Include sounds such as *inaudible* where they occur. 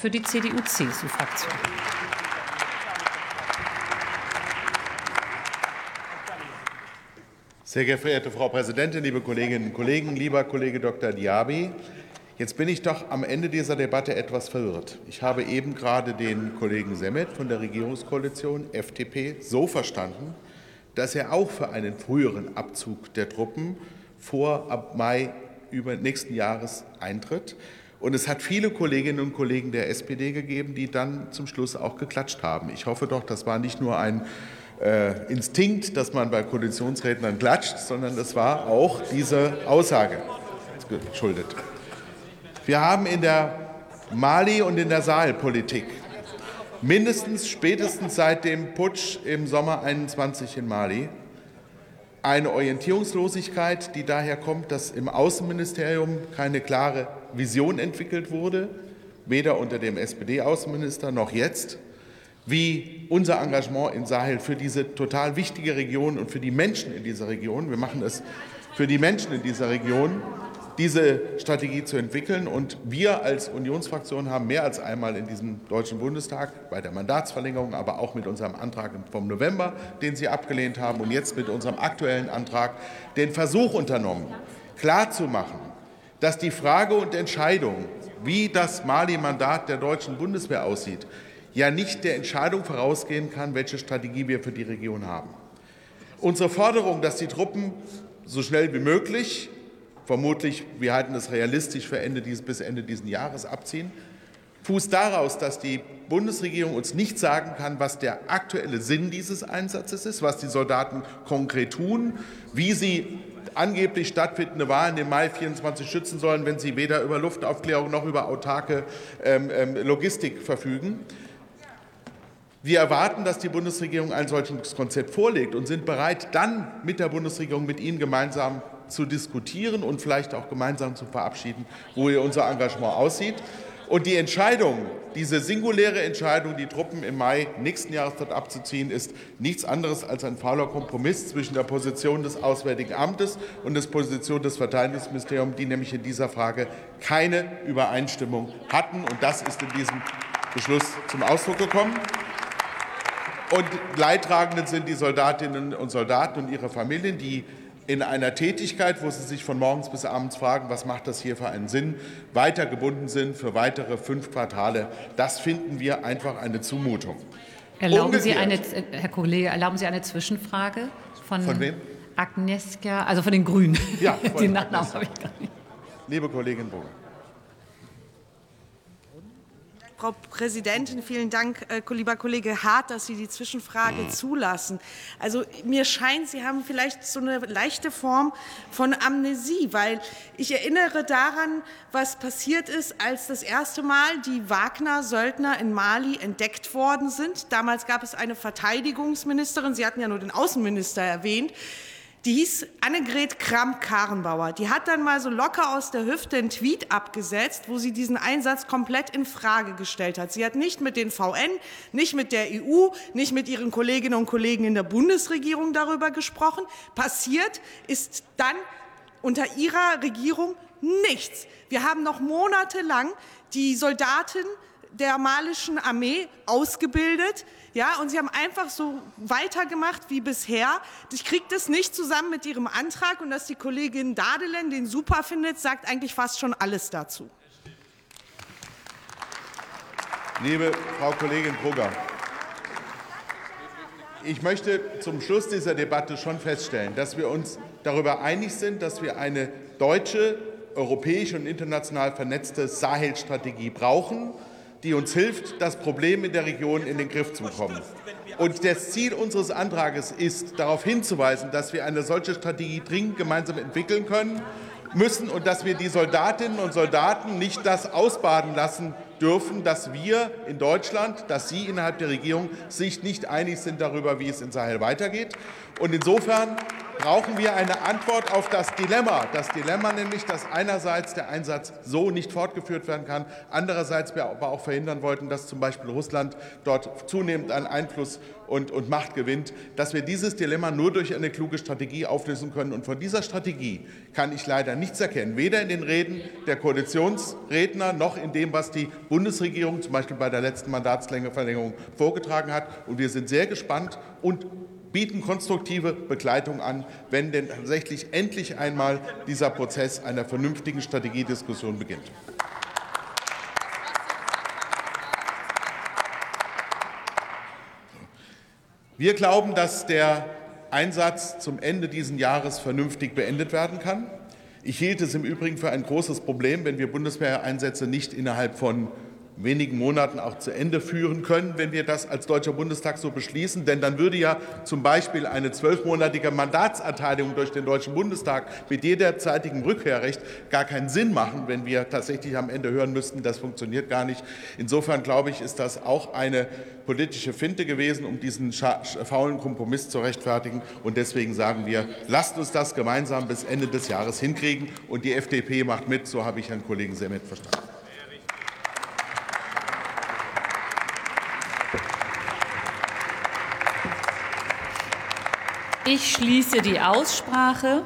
Für die CDU-CSU-Fraktion. Sehr geehrte Frau Präsidentin, liebe Kolleginnen und Kollegen, lieber Kollege Dr. Diaby! Jetzt bin ich doch am Ende dieser Debatte etwas verwirrt. Ich habe eben gerade den Kollegen Semmet von der Regierungskoalition FDP so verstanden, dass er auch für einen früheren Abzug der Truppen vor ab Mai über nächsten Jahres eintritt. Und es hat viele Kolleginnen und Kollegen der SPD gegeben, die dann zum Schluss auch geklatscht haben. Ich hoffe doch, das war nicht nur ein äh, Instinkt, dass man bei Koalitionsrednern klatscht, sondern es war auch diese Aussage geschuldet. Wir haben in der Mali- und in der Sahelpolitik mindestens spätestens seit dem Putsch im Sommer 21 in Mali eine Orientierungslosigkeit, die daher kommt, dass im Außenministerium keine klare Vision entwickelt wurde, weder unter dem SPD-Außenminister noch jetzt wie unser Engagement in Sahel für diese total wichtige Region und für die Menschen in dieser Region, wir machen es für die Menschen in dieser Region, diese Strategie zu entwickeln. Und wir als Unionsfraktion haben mehr als einmal in diesem Deutschen Bundestag bei der Mandatsverlängerung, aber auch mit unserem Antrag vom November, den Sie abgelehnt haben, und jetzt mit unserem aktuellen Antrag den Versuch unternommen, klarzumachen, dass die Frage und Entscheidung, wie das Mali-Mandat der deutschen Bundeswehr aussieht, ja nicht der Entscheidung vorausgehen kann, welche Strategie wir für die Region haben. Unsere Forderung, dass die Truppen so schnell wie möglich, vermutlich, wir halten es realistisch für Ende dieses, bis Ende dieses Jahres abziehen, fußt daraus, dass die Bundesregierung uns nicht sagen kann, was der aktuelle Sinn dieses Einsatzes ist, was die Soldaten konkret tun, wie sie angeblich stattfindende Wahlen im Mai 24 schützen sollen, wenn sie weder über Luftaufklärung noch über autarke ähm, ähm Logistik verfügen. Wir erwarten, dass die Bundesregierung ein solches Konzept vorlegt und sind bereit, dann mit der Bundesregierung, mit Ihnen gemeinsam zu diskutieren und vielleicht auch gemeinsam zu verabschieden, wo unser Engagement aussieht. Und die Entscheidung, diese singuläre Entscheidung, die Truppen im Mai nächsten Jahres dort abzuziehen, ist nichts anderes als ein fauler Kompromiss zwischen der Position des Auswärtigen Amtes und der Position des Verteidigungsministeriums, die nämlich in dieser Frage keine Übereinstimmung hatten. Und das ist in diesem Beschluss zum Ausdruck gekommen. Und Leidtragenden sind die Soldatinnen und Soldaten und ihre Familien, die in einer Tätigkeit, wo sie sich von morgens bis abends fragen, was macht das hier für einen Sinn, weiter gebunden sind für weitere fünf Quartale. Das finden wir einfach eine Zumutung. Erlauben Sie eine, Herr Kollege, erlauben Sie eine Zwischenfrage von, von wem? Agnieszka, also von den Grünen. Ja, *laughs* Den Nachnamen habe ich gar nicht. Liebe Kollegin Burger. Frau Präsidentin, vielen Dank, äh, lieber Kollege Hart, dass Sie die Zwischenfrage zulassen. Also mir scheint, Sie haben vielleicht so eine leichte Form von Amnesie, weil ich erinnere daran, was passiert ist, als das erste Mal die Wagner-Söldner in Mali entdeckt worden sind. Damals gab es eine Verteidigungsministerin, Sie hatten ja nur den Außenminister erwähnt, die hieß Annegret Kramp-Karrenbauer. Die hat dann mal so locker aus der Hüfte einen Tweet abgesetzt, wo sie diesen Einsatz komplett in Frage gestellt hat. Sie hat nicht mit den VN, nicht mit der EU, nicht mit ihren Kolleginnen und Kollegen in der Bundesregierung darüber gesprochen. Passiert ist dann unter ihrer Regierung nichts. Wir haben noch monatelang die Soldaten der malischen Armee ausgebildet. Ja, und sie haben einfach so weitergemacht wie bisher. Ich kriege das nicht zusammen mit ihrem Antrag und dass die Kollegin Dadelen den super findet, sagt eigentlich fast schon alles dazu. Liebe Frau Kollegin Brugger, ich möchte zum Schluss dieser Debatte schon feststellen, dass wir uns darüber einig sind, dass wir eine deutsche, europäische und international vernetzte Sahel-Strategie brauchen die uns hilft, das Problem in der Region in den Griff zu bekommen. Und das Ziel unseres Antrags ist, darauf hinzuweisen, dass wir eine solche Strategie dringend gemeinsam entwickeln können müssen und dass wir die Soldatinnen und Soldaten nicht das ausbaden lassen dürfen, dass wir in Deutschland, dass Sie innerhalb der Regierung sich nicht einig sind darüber, wie es in Sahel weitergeht. Und insofern brauchen wir eine Antwort auf das Dilemma. Das Dilemma nämlich, dass einerseits der Einsatz so nicht fortgeführt werden kann, andererseits wir aber auch verhindern wollten, dass zum Beispiel Russland dort zunehmend an Einfluss und, und Macht gewinnt, dass wir dieses Dilemma nur durch eine kluge Strategie auflösen können. Und von dieser Strategie kann ich leider nichts erkennen, weder in den Reden der Koalitionsredner noch in dem, was die Bundesregierung zum Beispiel bei der letzten Mandatslängeverlängerung vorgetragen hat. Und wir sind sehr gespannt und bieten konstruktive Begleitung an, wenn denn tatsächlich endlich einmal dieser Prozess einer vernünftigen Strategiediskussion beginnt. Wir glauben, dass der Einsatz zum Ende dieses Jahres vernünftig beendet werden kann. Ich hielt es im Übrigen für ein großes Problem, wenn wir Bundeswehreinsätze nicht innerhalb von wenigen Monaten auch zu Ende führen können, wenn wir das als Deutscher Bundestag so beschließen. Denn dann würde ja zum Beispiel eine zwölfmonatige Mandatserteilung durch den Deutschen Bundestag mit jederzeitigem Rückkehrrecht gar keinen Sinn machen, wenn wir tatsächlich am Ende hören müssten, das funktioniert gar nicht. Insofern glaube ich, ist das auch eine politische Finte gewesen, um diesen faulen Kompromiss zu rechtfertigen. Und deswegen sagen wir, lasst uns das gemeinsam bis Ende des Jahres hinkriegen. Und die FDP macht mit, so habe ich Herrn Kollegen Semmet verstanden. Ich schließe die Aussprache.